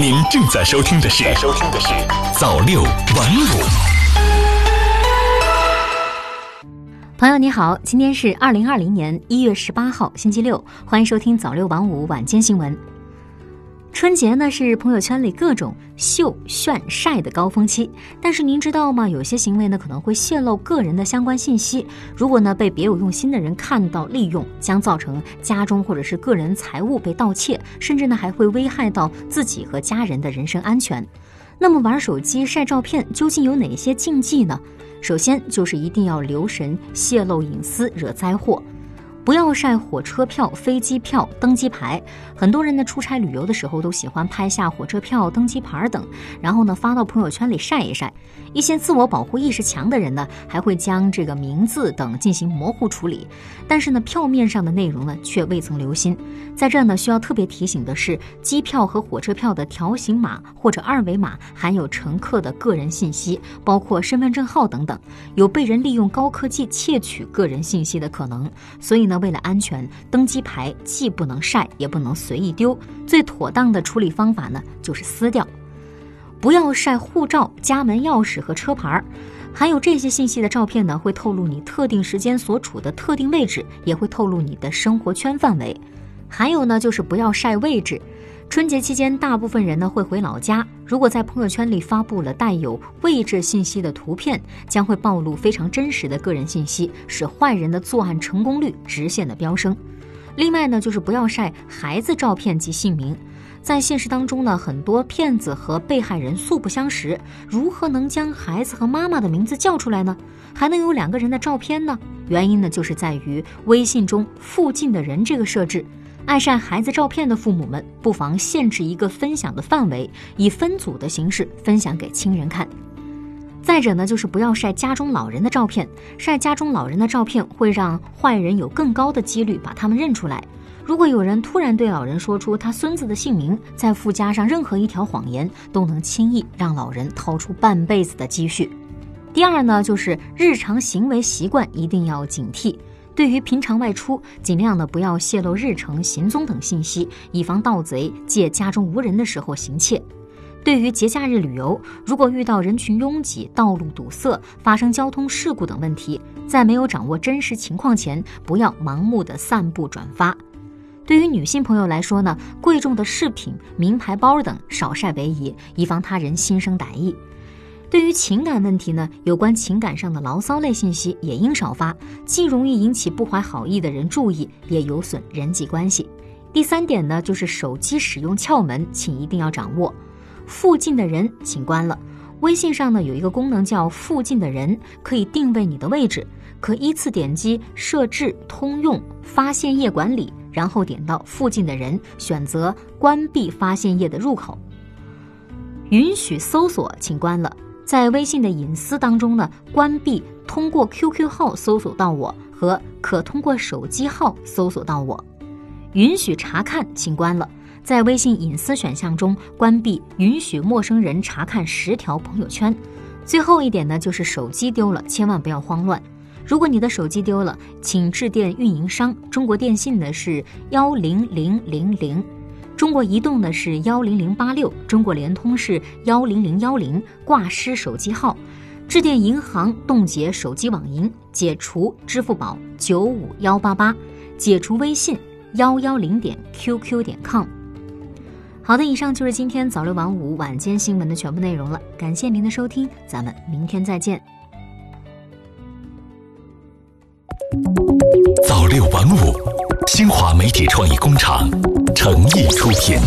您正在收听的是《收听的是早六晚五》。朋友你好，今天是二零二零年一月十八号，星期六，欢迎收听早六晚五晚间新闻。春节呢是朋友圈里各种秀炫晒的高峰期，但是您知道吗？有些行为呢可能会泄露个人的相关信息，如果呢被别有用心的人看到利用，将造成家中或者是个人财物被盗窃，甚至呢还会危害到自己和家人的人身安全。那么玩手机晒照片究竟有哪些禁忌呢？首先就是一定要留神泄露隐私，惹灾祸。不要晒火车票、飞机票、登机牌。很多人呢出差旅游的时候都喜欢拍下火车票、登机牌等，然后呢发到朋友圈里晒一晒。一些自我保护意识强的人呢，还会将这个名字等进行模糊处理。但是呢，票面上的内容呢却未曾留心。在这呢，需要特别提醒的是，机票和火车票的条形码或者二维码含有乘客的个人信息，包括身份证号等等，有被人利用高科技窃取个人信息的可能。所以呢。为了安全，登机牌既不能晒，也不能随意丢。最妥当的处理方法呢，就是撕掉。不要晒护照、家门钥匙和车牌儿，含有这些信息的照片呢，会透露你特定时间所处的特定位置，也会透露你的生活圈范围。还有呢，就是不要晒位置。春节期间，大部分人呢会回老家。如果在朋友圈里发布了带有位置信息的图片，将会暴露非常真实的个人信息，使坏人的作案成功率直线的飙升。另外呢，就是不要晒孩子照片及姓名。在现实当中呢，很多骗子和被害人素不相识，如何能将孩子和妈妈的名字叫出来呢？还能有两个人的照片呢？原因呢，就是在于微信中附近的人这个设置。爱晒孩子照片的父母们，不妨限制一个分享的范围，以分组的形式分享给亲人看。再者呢，就是不要晒家中老人的照片，晒家中老人的照片会让坏人有更高的几率把他们认出来。如果有人突然对老人说出他孙子的姓名，再附加上任何一条谎言，都能轻易让老人掏出半辈子的积蓄。第二呢，就是日常行为习惯一定要警惕。对于平常外出，尽量的不要泄露日程、行踪等信息，以防盗贼借家中无人的时候行窃。对于节假日旅游，如果遇到人群拥挤、道路堵塞、发生交通事故等问题，在没有掌握真实情况前，不要盲目的散布转发。对于女性朋友来说呢，贵重的饰品、名牌包等少晒为宜，以防他人心生歹意。对于情感问题呢，有关情感上的牢骚类信息也应少发，既容易引起不怀好意的人注意，也有损人际关系。第三点呢，就是手机使用窍门，请一定要掌握。附近的人，请关了。微信上呢有一个功能叫“附近的人”，可以定位你的位置，可依次点击设置、通用、发现页管理，然后点到附近的人，选择关闭发现页的入口。允许搜索，请关了。在微信的隐私当中呢，关闭通过 QQ 号搜索到我和可通过手机号搜索到我，允许查看，请关了。在微信隐私选项中，关闭允许陌生人查看十条朋友圈。最后一点呢，就是手机丢了，千万不要慌乱。如果你的手机丢了，请致电运营商，中国电信的是幺零零零零。中国移动的是幺零零八六，中国联通是幺零零幺零，挂失手机号，致电银行冻结手机网银，解除支付宝九五幺八八，解除微信幺幺零点 qq 点 com。好的，以上就是今天早六晚五晚间新闻的全部内容了，感谢您的收听，咱们明天再见。早六晚五，新华媒体创意工厂。诚意出品。